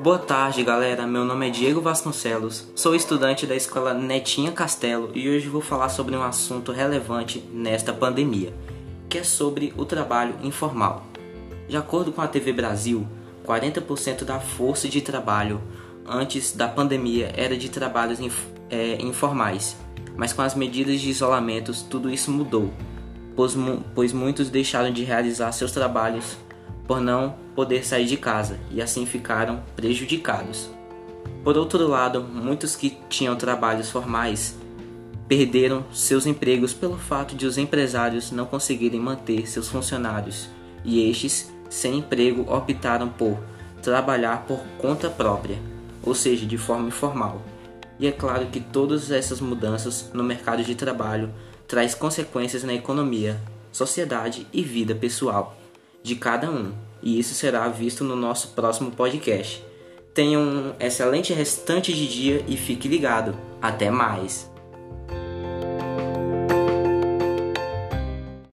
Boa tarde, galera. Meu nome é Diego Vasconcelos, sou estudante da escola Netinha Castelo e hoje vou falar sobre um assunto relevante nesta pandemia, que é sobre o trabalho informal. De acordo com a TV Brasil, 40% da força de trabalho antes da pandemia era de trabalhos inf é, informais, mas com as medidas de isolamento tudo isso mudou, pois, mu pois muitos deixaram de realizar seus trabalhos por não poder sair de casa e assim ficaram prejudicados. Por outro lado, muitos que tinham trabalhos formais perderam seus empregos pelo fato de os empresários não conseguirem manter seus funcionários e estes, sem emprego, optaram por trabalhar por conta própria, ou seja, de forma informal. E é claro que todas essas mudanças no mercado de trabalho traz consequências na economia, sociedade e vida pessoal de cada um, e isso será visto no nosso próximo podcast. Tenha um excelente restante de dia e fique ligado. Até mais!